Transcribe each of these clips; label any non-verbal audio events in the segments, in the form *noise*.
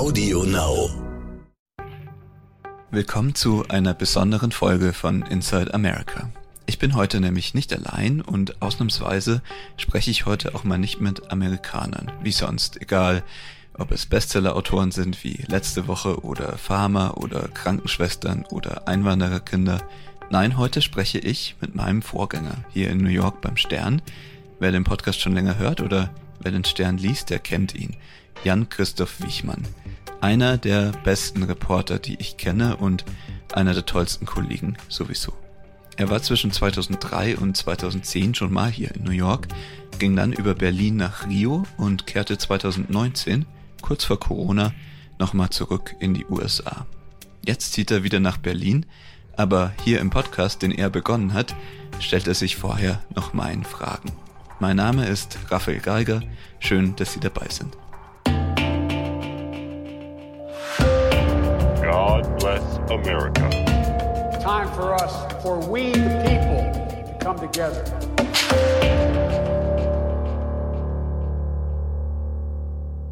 Audio Now. Willkommen zu einer besonderen Folge von Inside America. Ich bin heute nämlich nicht allein und ausnahmsweise spreche ich heute auch mal nicht mit Amerikanern, wie sonst, egal ob es Bestseller-Autoren sind wie letzte Woche oder Farmer oder Krankenschwestern oder Einwandererkinder. Nein, heute spreche ich mit meinem Vorgänger hier in New York beim Stern. Wer den Podcast schon länger hört oder wer den Stern liest, der kennt ihn. Jan-Christoph Wichmann. Einer der besten Reporter, die ich kenne und einer der tollsten Kollegen sowieso. Er war zwischen 2003 und 2010 schon mal hier in New York, ging dann über Berlin nach Rio und kehrte 2019, kurz vor Corona, nochmal zurück in die USA. Jetzt zieht er wieder nach Berlin, aber hier im Podcast, den er begonnen hat, stellt er sich vorher noch meinen Fragen. Mein Name ist Raphael Geiger, schön, dass Sie dabei sind. God bless America. Time for us, for we the people, to come together.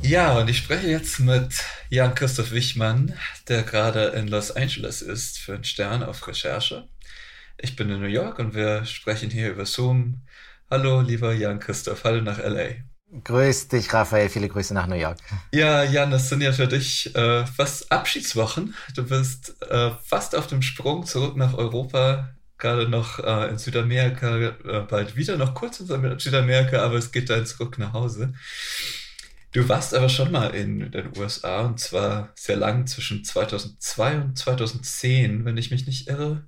Ja, und ich spreche jetzt mit Jan-Christoph Wichmann, der gerade in Los Angeles ist für einen Stern auf Recherche. Ich bin in New York und wir sprechen hier über Zoom. Hallo, lieber Jan-Christoph, hallo nach LA. Grüß dich, Raphael. Viele Grüße nach New York. Ja, Jan, das sind ja für dich äh, fast Abschiedswochen. Du bist äh, fast auf dem Sprung zurück nach Europa, gerade noch äh, in Südamerika, äh, bald wieder noch kurz in Südamerika, aber es geht dann zurück nach Hause. Du warst aber schon mal in den USA und zwar sehr lang zwischen 2002 und 2010, wenn ich mich nicht irre.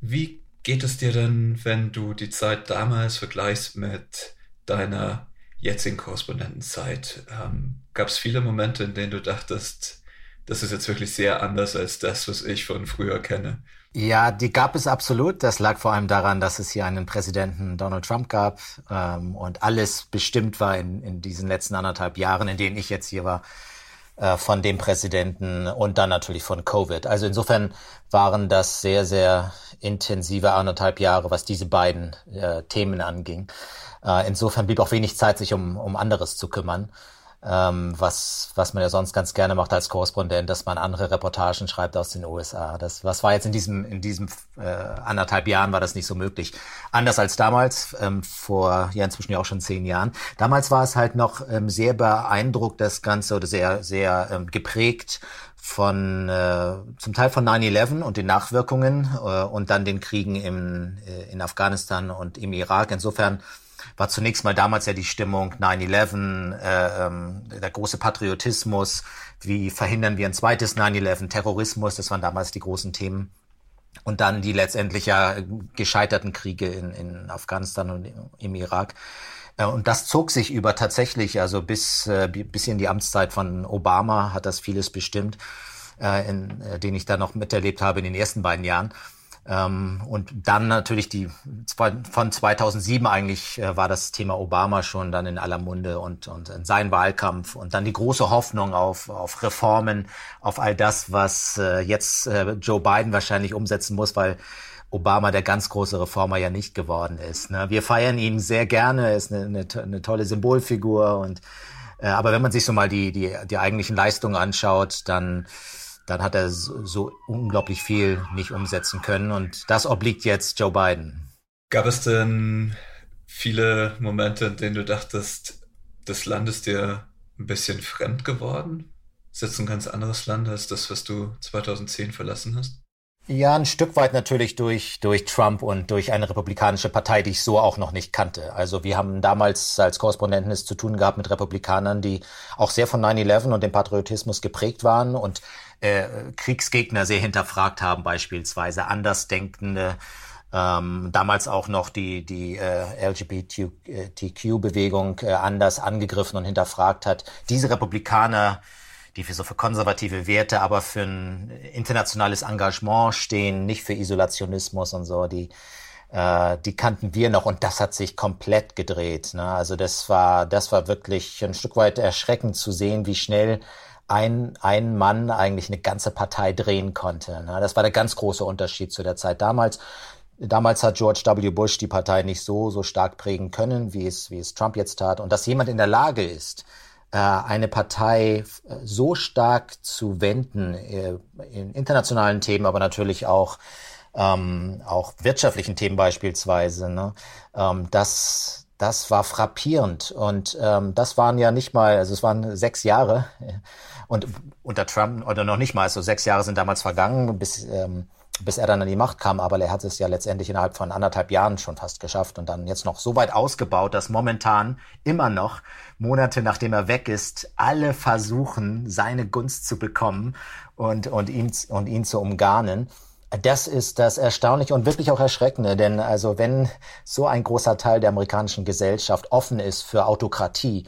Wie geht es dir denn, wenn du die Zeit damals vergleichst mit deiner jetzigen Korrespondentenzeit? Ähm, Gab es viele Momente, in denen du dachtest, das ist jetzt wirklich sehr anders als das, was ich von früher kenne? Ja, die gab es absolut. Das lag vor allem daran, dass es hier einen Präsidenten Donald Trump gab ähm, und alles bestimmt war in, in diesen letzten anderthalb Jahren, in denen ich jetzt hier war, äh, von dem Präsidenten und dann natürlich von Covid. Also insofern waren das sehr, sehr intensive anderthalb Jahre, was diese beiden äh, Themen anging. Äh, insofern blieb auch wenig Zeit, sich um, um anderes zu kümmern. Ähm, was, was man ja sonst ganz gerne macht als Korrespondent, dass man andere Reportagen schreibt aus den USA. Das, was war jetzt in diesem, in diesem äh, anderthalb Jahren war das nicht so möglich. Anders als damals, ähm, vor ja inzwischen ja auch schon zehn Jahren. Damals war es halt noch ähm, sehr beeindruckt, das Ganze, oder sehr, sehr ähm, geprägt von äh, zum Teil von 9-11 und den Nachwirkungen äh, und dann den Kriegen im, äh, in Afghanistan und im Irak. Insofern war zunächst mal damals ja die Stimmung 9-11, äh, ähm, der große Patriotismus, wie verhindern wir ein zweites 9-11, Terrorismus, das waren damals die großen Themen. Und dann die letztendlich ja gescheiterten Kriege in, in Afghanistan und im Irak. Äh, und das zog sich über tatsächlich, also bis, äh, bis in die Amtszeit von Obama hat das vieles bestimmt, äh, in, den ich da noch miterlebt habe in den ersten beiden Jahren. Ähm, und dann natürlich die von 2007 eigentlich äh, war das Thema Obama schon dann in aller Munde und und sein Wahlkampf und dann die große Hoffnung auf auf Reformen, auf all das, was äh, jetzt äh, Joe Biden wahrscheinlich umsetzen muss, weil Obama der ganz große Reformer ja nicht geworden ist. Ne? Wir feiern ihn sehr gerne, er ist eine, eine, eine tolle Symbolfigur und äh, aber wenn man sich so mal die die die eigentlichen Leistungen anschaut, dann dann hat er so, unglaublich viel nicht umsetzen können. Und das obliegt jetzt Joe Biden. Gab es denn viele Momente, in denen du dachtest, das Land ist dir ein bisschen fremd geworden? Ist jetzt ein ganz anderes Land als das, was du 2010 verlassen hast? Ja, ein Stück weit natürlich durch, durch Trump und durch eine republikanische Partei, die ich so auch noch nicht kannte. Also wir haben damals als Korrespondenten es zu tun gehabt mit Republikanern, die auch sehr von 9-11 und dem Patriotismus geprägt waren und äh, Kriegsgegner sehr hinterfragt haben, beispielsweise Andersdenkende, ähm, damals auch noch die, die äh, LGBTQ-Bewegung äh, anders angegriffen und hinterfragt hat. Diese Republikaner die für so für konservative Werte, aber für ein internationales Engagement stehen, nicht für Isolationismus und so, die äh, die kannten wir noch und das hat sich komplett gedreht. Ne? Also das war das war wirklich ein Stück weit erschreckend zu sehen, wie schnell ein, ein Mann eigentlich eine ganze Partei drehen konnte. Ne? Das war der ganz große Unterschied zu der Zeit damals. Damals hat George W. Bush die Partei nicht so, so stark prägen können, wie es, wie es Trump jetzt tat. Und dass jemand in der Lage ist, eine Partei so stark zu wenden äh, in internationalen Themen, aber natürlich auch ähm, auch wirtschaftlichen Themen beispielsweise, ne? ähm, das, das war frappierend. Und ähm, das waren ja nicht mal, also es waren sechs Jahre und unter Trump, oder noch nicht mal, so sechs Jahre sind damals vergangen, bis, ähm, bis er dann an die Macht kam, aber er hat es ja letztendlich innerhalb von anderthalb Jahren schon fast geschafft und dann jetzt noch so weit ausgebaut, dass momentan immer noch, Monate nachdem er weg ist, alle versuchen, seine Gunst zu bekommen und, und, ihn, und ihn zu umgarnen. Das ist das Erstaunliche und wirklich auch Erschreckende, denn also wenn so ein großer Teil der amerikanischen Gesellschaft offen ist für Autokratie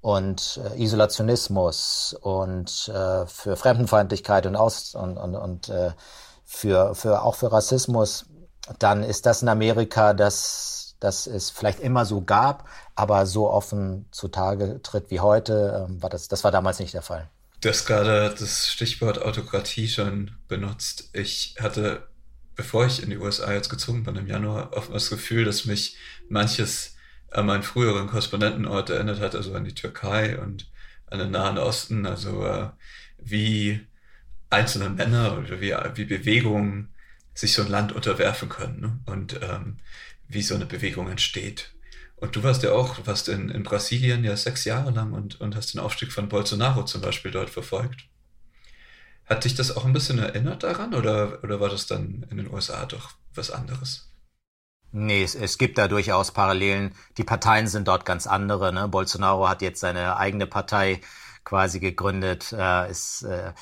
und äh, Isolationismus und äh, für Fremdenfeindlichkeit und aus und, und, und äh, für, für auch für Rassismus, dann ist das in Amerika, das, das es vielleicht immer so gab, aber so offen zutage tritt wie heute, äh, war das, das war damals nicht der Fall. Du hast gerade das Stichwort Autokratie schon benutzt. Ich hatte, bevor ich in die USA jetzt gezogen bin im Januar, oft das Gefühl, dass mich manches an meinen früheren Korrespondentenort erinnert hat, also an die Türkei und an den Nahen Osten, also äh, wie einzelne Männer oder wie, wie Bewegungen sich so ein Land unterwerfen können ne? und ähm, wie so eine Bewegung entsteht. Und du warst ja auch, du warst in, in Brasilien ja sechs Jahre lang und, und hast den Aufstieg von Bolsonaro zum Beispiel dort verfolgt. Hat dich das auch ein bisschen erinnert daran oder, oder war das dann in den USA doch was anderes? Nee, es, es gibt da durchaus Parallelen. Die Parteien sind dort ganz andere. Ne? Bolsonaro hat jetzt seine eigene Partei quasi gegründet, äh, ist, äh,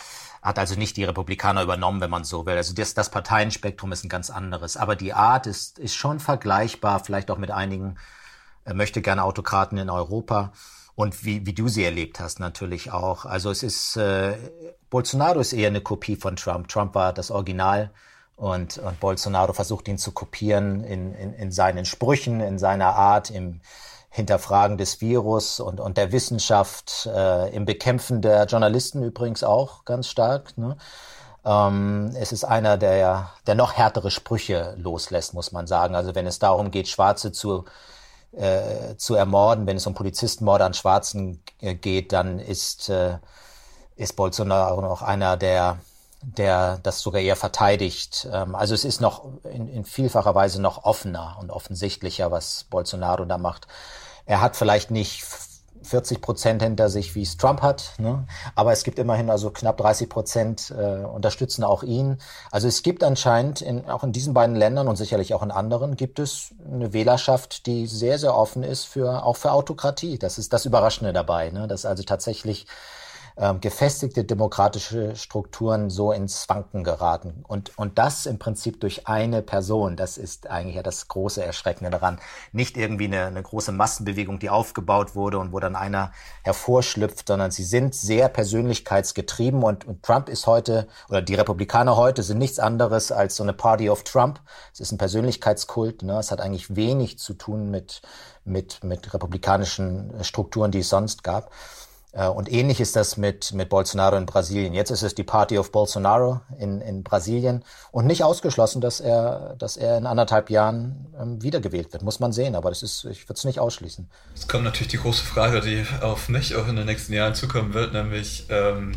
hat also nicht die Republikaner übernommen, wenn man so will. Also das, das Parteienspektrum ist ein ganz anderes. Aber die Art ist, ist schon vergleichbar, vielleicht auch mit einigen er möchte gerne Autokraten in Europa und wie, wie du sie erlebt hast natürlich auch. Also es ist, äh, Bolsonaro ist eher eine Kopie von Trump. Trump war das Original und, und Bolsonaro versucht ihn zu kopieren in, in, in seinen Sprüchen, in seiner Art, im Hinterfragen des Virus und, und der Wissenschaft, äh, im Bekämpfen der Journalisten übrigens auch ganz stark. Ne? Ähm, es ist einer, der, der noch härtere Sprüche loslässt, muss man sagen. Also wenn es darum geht, Schwarze zu äh, zu ermorden, wenn es um Polizistenmorde an Schwarzen äh, geht, dann ist, äh, ist Bolsonaro noch einer, der, der das sogar eher verteidigt. Ähm, also es ist noch in, in vielfacher Weise noch offener und offensichtlicher, was Bolsonaro da macht. Er hat vielleicht nicht 40 Prozent hinter sich, wie es Trump hat. Ne? Aber es gibt immerhin also knapp 30 Prozent äh, unterstützen auch ihn. Also es gibt anscheinend in, auch in diesen beiden Ländern und sicherlich auch in anderen gibt es eine Wählerschaft, die sehr, sehr offen ist für auch für Autokratie. Das ist das Überraschende dabei, ne? dass also tatsächlich ähm, gefestigte demokratische Strukturen so ins Wanken geraten. Und, und das im Prinzip durch eine Person, das ist eigentlich ja das große Erschreckende daran. Nicht irgendwie eine, eine große Massenbewegung, die aufgebaut wurde und wo dann einer hervorschlüpft, sondern sie sind sehr persönlichkeitsgetrieben und, und Trump ist heute, oder die Republikaner heute sind nichts anderes als so eine Party of Trump. Es ist ein Persönlichkeitskult, ne? es hat eigentlich wenig zu tun mit, mit, mit republikanischen Strukturen, die es sonst gab. Äh, und ähnlich ist das mit, mit Bolsonaro in Brasilien. Jetzt ist es die Party of Bolsonaro in, in Brasilien und nicht ausgeschlossen, dass er, dass er in anderthalb Jahren ähm, wiedergewählt wird. Muss man sehen, aber das ist, ich würde es nicht ausschließen. Es kommt natürlich die große Frage, die auf mich auch in den nächsten Jahren zukommen wird, nämlich ähm,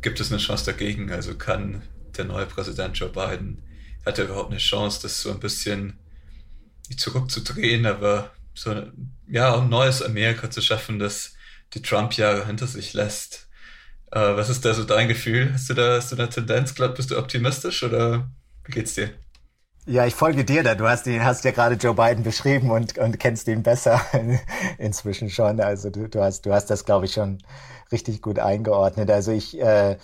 gibt es eine Chance dagegen? Also kann der neue Präsident Joe Biden, hat er überhaupt eine Chance, das so ein bisschen zurückzudrehen, aber so ja, ein neues Amerika zu schaffen, das die Trump-Jahre hinter sich lässt. Äh, was ist da so dein Gefühl? Hast du da, hast du eine Tendenz, glaub, bist du optimistisch oder wie geht's dir? Ja, ich folge dir da. Du hast ihn, hast ja gerade Joe Biden beschrieben und, und kennst ihn besser *laughs* inzwischen schon. Also du, du hast, du hast das, glaube ich, schon richtig gut eingeordnet. Also ich, äh,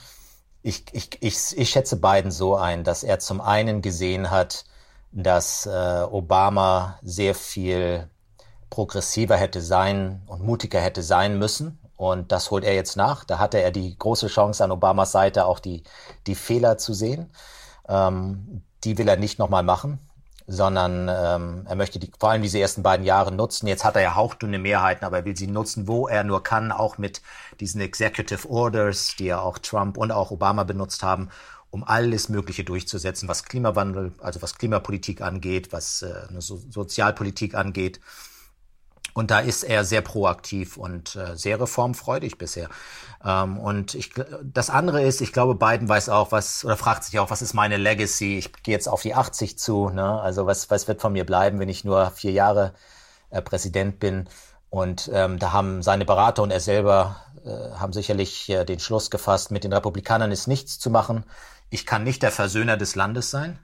ich, ich, ich, ich schätze Biden so ein, dass er zum einen gesehen hat, dass äh, Obama sehr viel progressiver hätte sein und mutiger hätte sein müssen. Und das holt er jetzt nach. Da hatte er die große Chance an Obamas Seite auch die, die Fehler zu sehen. Ähm, die will er nicht nochmal machen, sondern ähm, er möchte die, vor allem diese ersten beiden Jahre nutzen. Jetzt hat er ja hauchdünne Mehrheiten, aber er will sie nutzen, wo er nur kann, auch mit diesen Executive Orders, die ja auch Trump und auch Obama benutzt haben, um alles Mögliche durchzusetzen, was Klimawandel, also was Klimapolitik angeht, was äh, so Sozialpolitik angeht Und da ist er sehr proaktiv und äh, sehr reformfreudig bisher. Ähm, und ich, das andere ist, ich glaube, Biden weiß auch, was, oder fragt sich auch, was ist meine Legacy? Ich gehe jetzt auf die 80 zu, ne? Also was, was wird von mir bleiben, wenn ich nur vier Jahre äh, Präsident bin? Und ähm, da haben seine Berater und er selber äh, haben sicherlich äh, den Schluss gefasst, mit den Republikanern ist nichts zu machen. Ich kann nicht der Versöhner des Landes sein.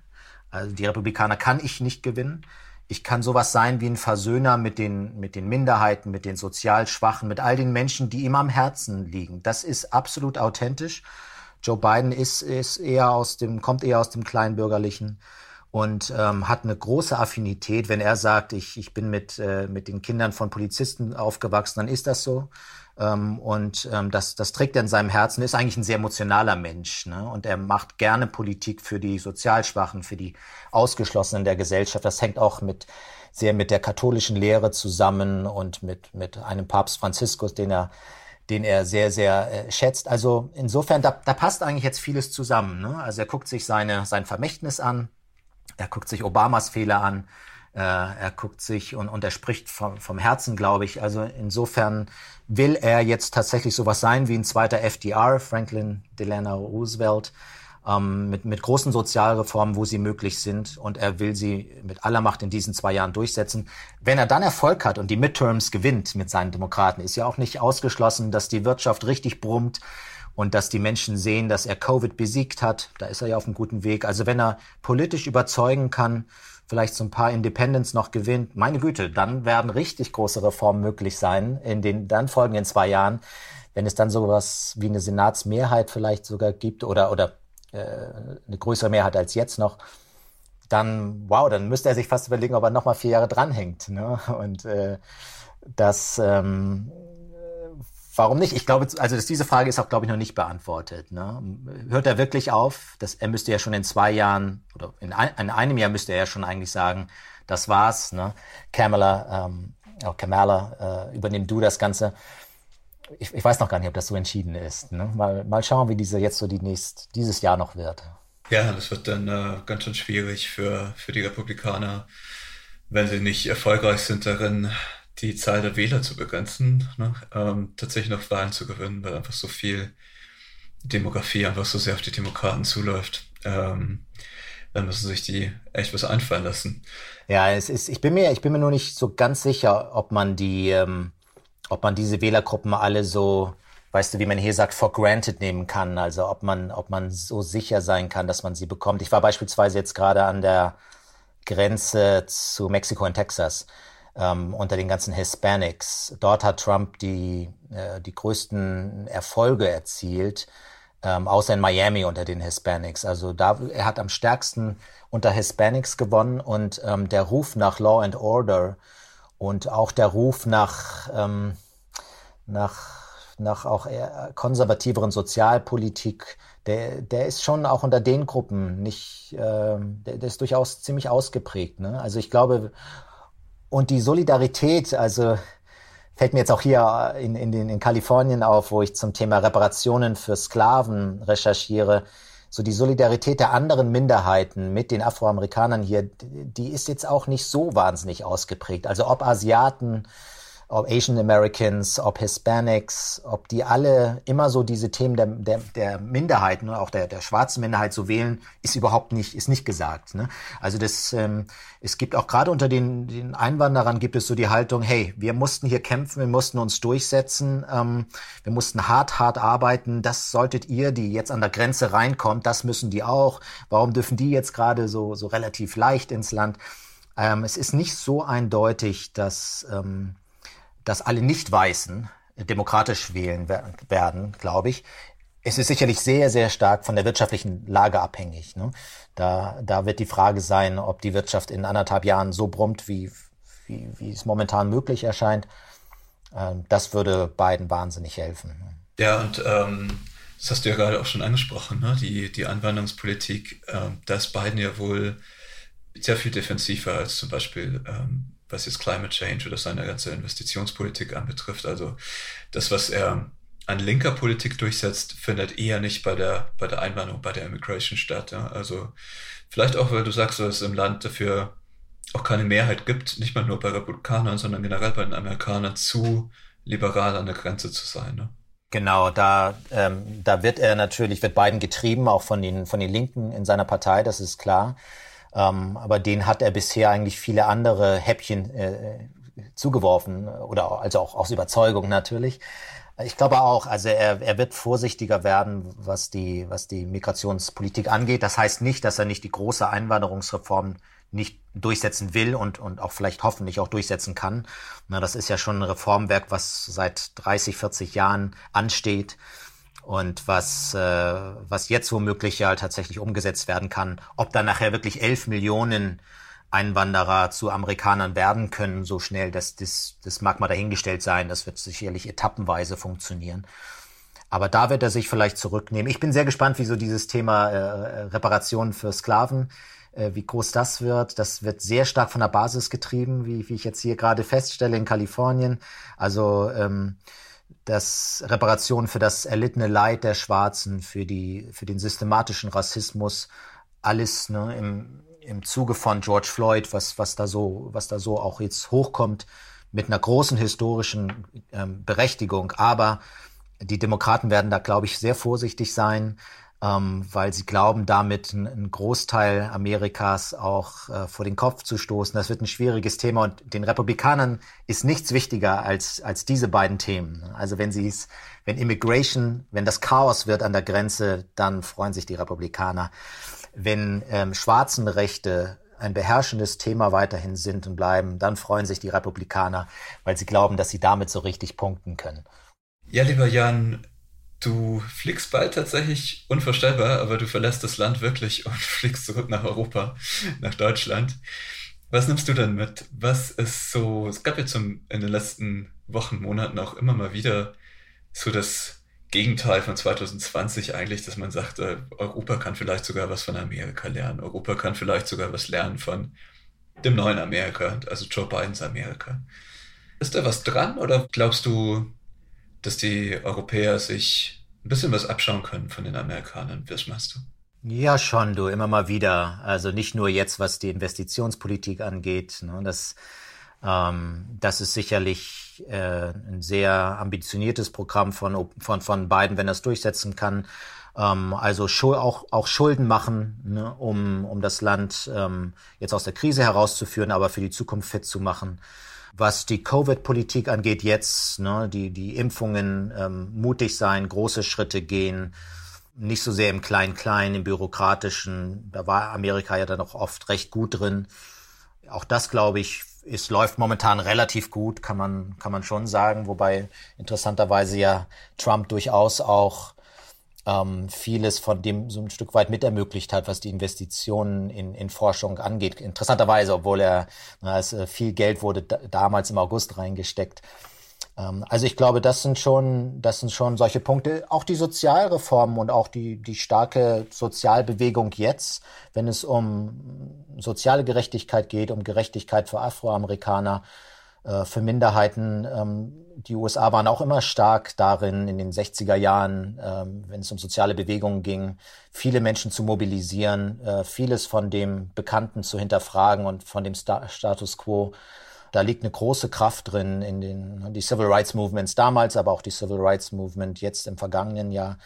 Also die Republikaner kann ich nicht gewinnen. Ich kann sowas sein wie ein Versöhner mit den, mit den Minderheiten, mit den sozial Schwachen, mit all den Menschen, die ihm am Herzen liegen. Das ist absolut authentisch. Joe Biden ist, ist eher aus dem, kommt eher aus dem Kleinbürgerlichen und ähm, hat eine große Affinität. Wenn er sagt, ich, ich bin mit, äh, mit den Kindern von Polizisten aufgewachsen, dann ist das so. Ähm, und ähm, das, das trägt er in seinem Herzen, ist eigentlich ein sehr emotionaler Mensch. Ne? Und er macht gerne Politik für die Sozialschwachen, für die Ausgeschlossenen der Gesellschaft. Das hängt auch mit sehr mit der katholischen Lehre zusammen und mit, mit einem Papst Franziskus, den er den er sehr, sehr äh, schätzt. Also insofern, da, da passt eigentlich jetzt vieles zusammen. Ne? Also er guckt sich seine, sein Vermächtnis an, er guckt sich Obamas Fehler an, er guckt sich und, und er spricht vom, vom Herzen, glaube ich. Also insofern will er jetzt tatsächlich sowas sein wie ein zweiter FDR, Franklin Delano Roosevelt, ähm, mit, mit großen Sozialreformen, wo sie möglich sind. Und er will sie mit aller Macht in diesen zwei Jahren durchsetzen. Wenn er dann Erfolg hat und die Midterms gewinnt mit seinen Demokraten, ist ja auch nicht ausgeschlossen, dass die Wirtschaft richtig brummt und dass die Menschen sehen, dass er Covid besiegt hat. Da ist er ja auf einem guten Weg. Also wenn er politisch überzeugen kann, vielleicht so ein paar Independents noch gewinnt, meine Güte, dann werden richtig große Reformen möglich sein in den dann folgenden zwei Jahren. Wenn es dann sowas wie eine Senatsmehrheit vielleicht sogar gibt oder, oder äh, eine größere Mehrheit als jetzt noch, dann, wow, dann müsste er sich fast überlegen, ob er nochmal vier Jahre dranhängt. Ne? Und äh, das ähm, Warum nicht? Ich glaube, also diese Frage ist auch, glaube ich, noch nicht beantwortet. Ne? Hört er wirklich auf? Das, er müsste ja schon in zwei Jahren oder in, ein, in einem Jahr müsste er ja schon eigentlich sagen, das war's. Ne? Kamala, ähm, oh, Kamala, äh, übernimm du das Ganze. Ich, ich, weiß noch gar nicht, ob das so entschieden ist. Ne? Mal, mal schauen, wie diese jetzt so die nächst, dieses Jahr noch wird. Ja, das wird dann äh, ganz schön schwierig für, für die Republikaner, wenn sie nicht erfolgreich sind darin, die Zahl der Wähler zu begrenzen, ne? ähm, tatsächlich noch Wahlen zu gewinnen, weil einfach so viel Demografie einfach so sehr auf die Demokraten zuläuft. Ähm, dann müssen sich die echt was einfallen lassen. Ja, es ist, ich bin mir, ich bin mir nur nicht so ganz sicher, ob man die, ähm, ob man diese Wählergruppen alle so, weißt du, wie man hier sagt, for granted nehmen kann. Also ob man, ob man so sicher sein kann, dass man sie bekommt. Ich war beispielsweise jetzt gerade an der Grenze zu Mexiko und Texas ähm, unter den ganzen Hispanics. Dort hat Trump die, äh, die größten Erfolge erzielt, ähm, außer in Miami unter den Hispanics. Also da, er hat am stärksten unter Hispanics gewonnen und ähm, der Ruf nach Law and Order und auch der Ruf nach, ähm, nach, nach auch eher konservativeren Sozialpolitik, der, der ist schon auch unter den Gruppen nicht, äh, der, der ist durchaus ziemlich ausgeprägt. Ne? Also ich glaube, und die Solidarität, also fällt mir jetzt auch hier in, in, in Kalifornien auf, wo ich zum Thema Reparationen für Sklaven recherchiere, so die Solidarität der anderen Minderheiten mit den Afroamerikanern hier, die ist jetzt auch nicht so wahnsinnig ausgeprägt. Also ob Asiaten, ob Asian Americans, ob Hispanics, ob die alle immer so diese Themen der, der, der Minderheiten oder auch der, der schwarzen Minderheit so wählen, ist überhaupt nicht, ist nicht gesagt. Ne? Also das, ähm, es gibt auch gerade unter den, den Einwanderern gibt es so die Haltung, hey, wir mussten hier kämpfen, wir mussten uns durchsetzen, ähm, wir mussten hart, hart arbeiten, das solltet ihr, die jetzt an der Grenze reinkommt, das müssen die auch. Warum dürfen die jetzt gerade so, so relativ leicht ins Land? Ähm, es ist nicht so eindeutig, dass, ähm, dass alle Nicht-Weißen demokratisch wählen werden, glaube ich. Es ist sicherlich sehr, sehr stark von der wirtschaftlichen Lage abhängig. Ne? Da, da wird die Frage sein, ob die Wirtschaft in anderthalb Jahren so brummt, wie, wie, wie es momentan möglich erscheint. Ähm, das würde beiden wahnsinnig helfen. Ja, und ähm, das hast du ja gerade auch schon angesprochen, ne? die, die Anwanderungspolitik, ähm, da ist Biden ja wohl sehr viel defensiver als zum Beispiel ähm, was jetzt Climate Change oder seine ganze Investitionspolitik anbetrifft. Also das, was er an linker Politik durchsetzt, findet eher nicht bei der, bei der Einwanderung, bei der Immigration statt. Ja? Also vielleicht auch, weil du sagst, dass im Land dafür auch keine Mehrheit gibt, nicht mal nur bei Republikanern, sondern generell bei den Amerikanern zu liberal an der Grenze zu sein. Ne? Genau, da, ähm, da wird er natürlich, wird Biden getrieben, auch von den, von den Linken in seiner Partei, das ist klar. Ähm, aber den hat er bisher eigentlich viele andere Häppchen äh, zugeworfen oder also auch aus Überzeugung natürlich. Ich glaube auch, also er, er wird vorsichtiger werden, was die, was die Migrationspolitik angeht. Das heißt nicht, dass er nicht die große Einwanderungsreform nicht durchsetzen will und, und auch vielleicht hoffentlich auch durchsetzen kann. Na, das ist ja schon ein Reformwerk, was seit 30, 40 Jahren ansteht und was, äh, was jetzt womöglich ja tatsächlich umgesetzt werden kann. Ob dann nachher wirklich 11 Millionen Einwanderer zu Amerikanern werden können so schnell, das, das, das mag mal dahingestellt sein. Das wird sicherlich etappenweise funktionieren. Aber da wird er sich vielleicht zurücknehmen. Ich bin sehr gespannt, wie so dieses Thema äh, Reparationen für Sklaven, äh, wie groß das wird. Das wird sehr stark von der Basis getrieben, wie, wie ich jetzt hier gerade feststelle in Kalifornien. Also ähm, das Reparationen für das erlittene Leid der Schwarzen, für die, für den systematischen Rassismus, alles ne, im, im Zuge von George Floyd, was, was da so, was da so auch jetzt hochkommt, mit einer großen historischen ähm, Berechtigung. Aber die Demokraten werden da, glaube ich, sehr vorsichtig sein, ähm, weil sie glauben, damit einen Großteil Amerikas auch äh, vor den Kopf zu stoßen. Das wird ein schwieriges Thema und den Republikanern ist nichts wichtiger als, als diese beiden Themen. Also wenn sie es, wenn Immigration, wenn das Chaos wird an der Grenze, dann freuen sich die Republikaner wenn ähm, schwarzen Rechte ein beherrschendes Thema weiterhin sind und bleiben, dann freuen sich die Republikaner, weil sie glauben, dass sie damit so richtig punkten können. Ja, lieber Jan, du fliegst bald tatsächlich unvorstellbar, aber du verlässt das Land wirklich und *laughs* fliegst zurück nach Europa, nach Deutschland. Was nimmst du denn mit? Was ist so, es gab jetzt in den letzten Wochen, Monaten auch immer mal wieder so das Gegenteil von 2020 eigentlich, dass man sagt, äh, Europa kann vielleicht sogar was von Amerika lernen. Europa kann vielleicht sogar was lernen von dem neuen Amerika, also Joe Bidens Amerika. Ist da was dran oder glaubst du, dass die Europäer sich ein bisschen was abschauen können von den Amerikanern? Was meinst du? Ja, schon, du, immer mal wieder. Also nicht nur jetzt, was die Investitionspolitik angeht. Ne, das, ähm, das ist sicherlich äh, ein sehr ambitioniertes Programm von, von, von Biden, wenn er es durchsetzen kann. Ähm, also auch, auch Schulden machen, ne, um, um das Land ähm, jetzt aus der Krise herauszuführen, aber für die Zukunft fit zu machen. Was die Covid-Politik angeht jetzt, ne, die, die Impfungen ähm, mutig sein, große Schritte gehen, nicht so sehr im Klein-Klein, im Bürokratischen. Da war Amerika ja dann auch oft recht gut drin. Auch das, glaube ich, es läuft momentan relativ gut, kann man, kann man schon sagen, wobei interessanterweise ja Trump durchaus auch ähm, vieles von dem so ein Stück weit mit ermöglicht hat, was die Investitionen in, in Forschung angeht. Interessanterweise, obwohl er, na, es, äh, viel Geld wurde damals im August reingesteckt. Ähm, also ich glaube, das sind schon, das sind schon solche Punkte. Auch die Sozialreformen und auch die, die starke Sozialbewegung jetzt, wenn es um soziale Gerechtigkeit geht, um Gerechtigkeit für Afroamerikaner, äh, für Minderheiten. Ähm, die USA waren auch immer stark darin, in den 60er Jahren, ähm, wenn es um soziale Bewegungen ging, viele Menschen zu mobilisieren, äh, vieles von dem Bekannten zu hinterfragen und von dem Status quo da liegt eine große Kraft drin in den die Civil Rights Movements damals, aber auch die Civil Rights Movement jetzt im vergangenen Jahr.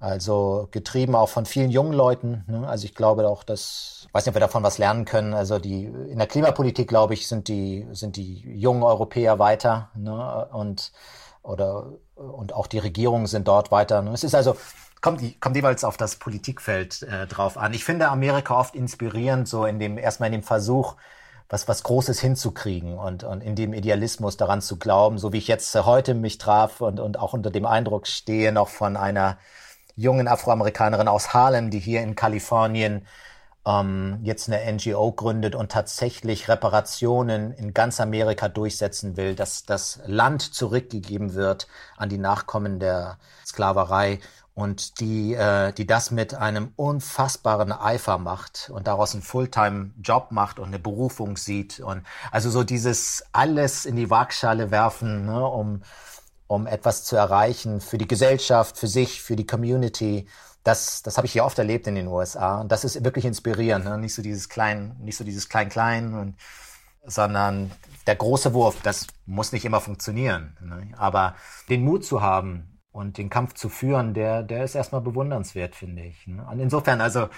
Also getrieben auch von vielen jungen Leuten. Ne? Also ich glaube auch, dass, weiß nicht, ob wir davon was lernen können. Also die in der Klimapolitik, glaube ich, sind die sind die jungen Europäer weiter ne? und oder und auch die Regierungen sind dort weiter. Ne? Es ist also kommt, kommt jeweils auf das Politikfeld äh, drauf an. Ich finde Amerika oft inspirierend, so in dem erstmal in dem Versuch, was, was Großes hinzukriegen und, und in dem Idealismus daran zu glauben, so wie ich jetzt heute mich traf und, und auch unter dem Eindruck stehe noch von einer jungen Afroamerikanerin aus Harlem, die hier in Kalifornien ähm, jetzt eine NGO gründet und tatsächlich Reparationen in ganz Amerika durchsetzen will, dass das Land zurückgegeben wird an die Nachkommen der Sklaverei und die, äh, die das mit einem unfassbaren Eifer macht und daraus einen Fulltime-Job macht und eine Berufung sieht und also so dieses alles in die Waagschale werfen, ne, um um etwas zu erreichen für die Gesellschaft, für sich, für die Community, das, das habe ich hier oft erlebt in den USA. Und das ist wirklich inspirierend. Ne? Nicht so dieses klein, nicht so dieses klein-klein, und, sondern der große Wurf. Das muss nicht immer funktionieren. Ne? Aber den Mut zu haben und den Kampf zu führen, der, der ist erstmal bewundernswert, finde ich. Ne? Und insofern, also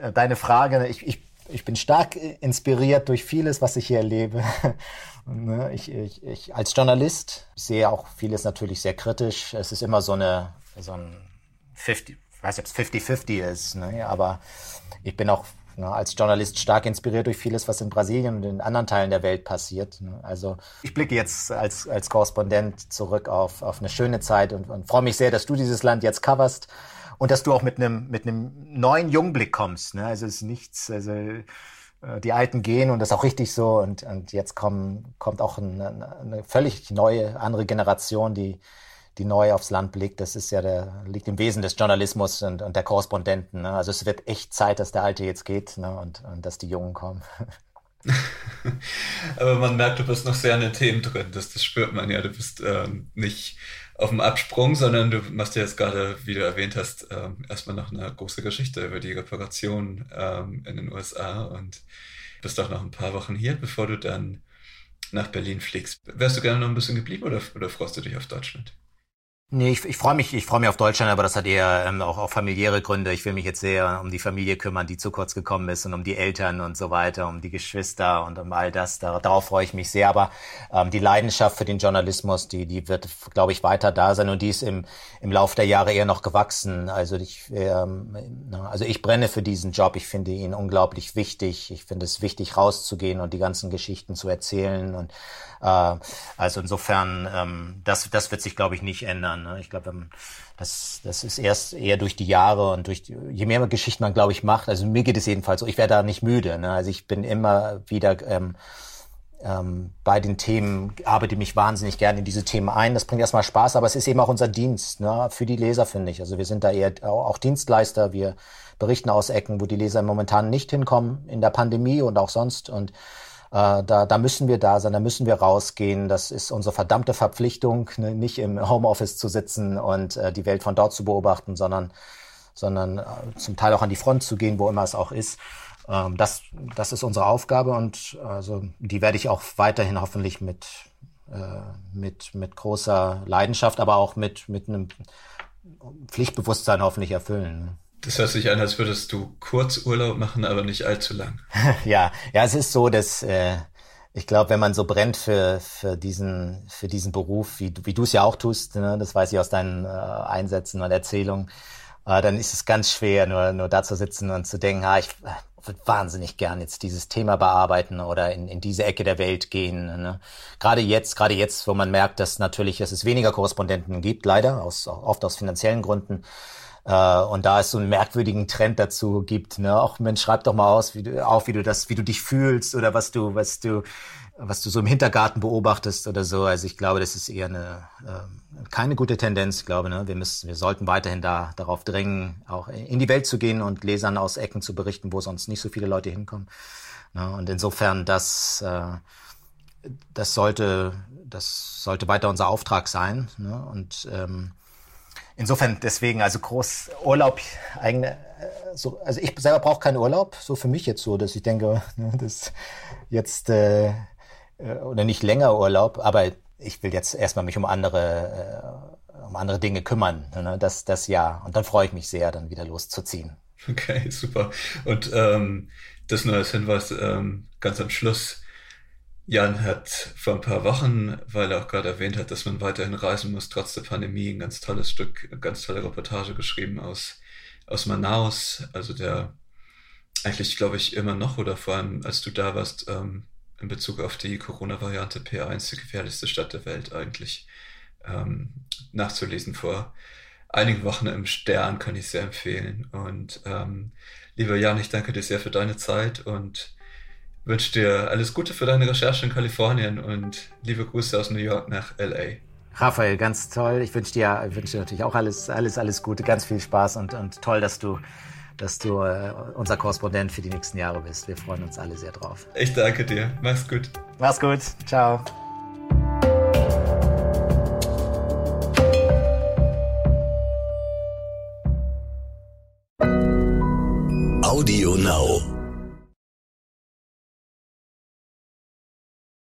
äh, deine Frage, ich, ich, ich bin stark inspiriert durch vieles, was ich hier erlebe. *laughs* Ne? ich, ich, ich als Journalist sehe auch vieles natürlich sehr kritisch. Es ist immer so eine so ein 50, ich weiß nicht, ob es 50-50 ist, ne? aber ich bin auch ne, als Journalist stark inspiriert durch vieles, was in Brasilien und in anderen Teilen der Welt passiert. Ne? Also ich blicke jetzt als, als Korrespondent zurück auf, auf eine schöne Zeit und, und freue mich sehr, dass du dieses Land jetzt coverst und dass du auch mit einem mit einem neuen Jungblick kommst. Ne? Also es ist nichts, also äh, die Alten gehen und das ist auch richtig so und, und jetzt kommen, kommt auch eine, eine völlig neue, andere Generation, die die neu aufs Land blickt. Das ist ja der, liegt im Wesen des Journalismus und, und der Korrespondenten. Ne? Also es wird echt Zeit, dass der Alte jetzt geht ne? und, und dass die Jungen kommen. *laughs* Aber man merkt, du bist noch sehr in den Themen drin. Das, das spürt man ja. Du bist ähm, nicht auf dem Absprung, sondern du machst ja jetzt gerade, wie du erwähnt hast, ähm, erstmal noch eine große Geschichte über die Reparation ähm, in den USA und bist auch noch ein paar Wochen hier, bevor du dann nach Berlin fliegst. Wärst du gerne noch ein bisschen geblieben oder, oder freust du dich auf Deutschland? Nee, ich, ich freue mich, ich freue mich auf Deutschland, aber das hat eher ähm, auch, auch familiäre Gründe. Ich will mich jetzt sehr um die Familie kümmern, die zu kurz gekommen ist und um die Eltern und so weiter, um die Geschwister und um all das. Da, darauf freue ich mich sehr. Aber ähm, die Leidenschaft für den Journalismus, die, die wird, glaube ich, weiter da sein und die ist im, im Lauf der Jahre eher noch gewachsen. Also ich, ähm, also ich brenne für diesen Job. Ich finde ihn unglaublich wichtig. Ich finde es wichtig, rauszugehen und die ganzen Geschichten zu erzählen und äh, also insofern, ähm, das, das wird sich, glaube ich, nicht ändern. Ne? Ich glaube, das, das ist erst eher durch die Jahre und durch die, je mehr Geschichten man, glaube ich, macht. Also mir geht es jedenfalls so. Ich werde da nicht müde. Ne? Also ich bin immer wieder ähm, ähm, bei den Themen, arbeite mich wahnsinnig gerne in diese Themen ein. Das bringt erstmal Spaß, aber es ist eben auch unser Dienst ne? für die Leser, finde ich. Also wir sind da eher auch Dienstleister. Wir berichten aus Ecken, wo die Leser momentan nicht hinkommen in der Pandemie und auch sonst. Und äh, da, da müssen wir da sein, da müssen wir rausgehen. Das ist unsere verdammte Verpflichtung, ne? nicht im Homeoffice zu sitzen und äh, die Welt von dort zu beobachten, sondern, sondern äh, zum Teil auch an die Front zu gehen, wo immer es auch ist. Ähm, das, das ist unsere Aufgabe und also die werde ich auch weiterhin hoffentlich mit, mit, mit großer Leidenschaft, aber auch mit, mit einem Pflichtbewusstsein hoffentlich erfüllen. Das hört sich an, als würdest du kurz Urlaub machen, aber nicht allzu lang. *laughs* ja, ja, es ist so, dass äh, ich glaube, wenn man so brennt für, für, diesen, für diesen Beruf, wie, wie du es ja auch tust, ne, das weiß ich aus deinen äh, Einsätzen und Erzählungen, äh, dann ist es ganz schwer, nur, nur da zu sitzen und zu denken, ah, ich äh, würde wahnsinnig gern jetzt dieses Thema bearbeiten oder in, in diese Ecke der Welt gehen. Ne? Gerade jetzt, gerade jetzt, wo man merkt, dass natürlich dass es weniger Korrespondenten gibt, leider, aus, oft aus finanziellen Gründen, äh, und da es so einen merkwürdigen Trend dazu gibt, ne, auch Mensch, schreib doch mal aus, wie du, auf, wie du das, wie du dich fühlst oder was du, was du, was du so im Hintergarten beobachtest oder so. Also ich glaube, das ist eher eine äh, keine gute Tendenz. Ich glaube, ne, wir müssen, wir sollten weiterhin da darauf drängen, auch in die Welt zu gehen und Lesern aus Ecken zu berichten, wo sonst nicht so viele Leute hinkommen. Ne, und insofern, das, äh, das sollte, das sollte weiter unser Auftrag sein. Ne, und ähm, insofern deswegen, also groß Urlaub, eigene, äh, so, also ich selber brauche keinen Urlaub, so für mich jetzt so, dass ich denke, *laughs* ne, das jetzt äh, äh, oder nicht länger Urlaub, aber ich will jetzt erstmal mich um andere äh, um andere Dinge kümmern, ne, das das ja und dann freue ich mich sehr, dann wieder loszuziehen. *laughs* Okay, super. Und ähm, das nur als Hinweis ähm, ganz am Schluss Jan hat vor ein paar Wochen, weil er auch gerade erwähnt hat, dass man weiterhin reisen muss, trotz der Pandemie, ein ganz tolles Stück, eine ganz tolle Reportage geschrieben aus, aus Manaus, also der eigentlich, glaube ich, immer noch oder vor allem, als du da warst, ähm, in Bezug auf die Corona-Variante P1, die gefährlichste Stadt der Welt eigentlich, ähm, nachzulesen vor einigen Wochen im Stern, kann ich sehr empfehlen. Und ähm, lieber Jan, ich danke dir sehr für deine Zeit und wünsche dir alles Gute für deine Recherche in Kalifornien und liebe Grüße aus New York nach LA. Raphael, ganz toll. Ich wünsche dir, wünsche dir natürlich auch alles, alles, alles Gute, ganz viel Spaß und, und toll, dass du, dass du äh, unser Korrespondent für die nächsten Jahre bist. Wir freuen uns alle sehr drauf. Ich danke dir. Mach's gut. Mach's gut. Ciao.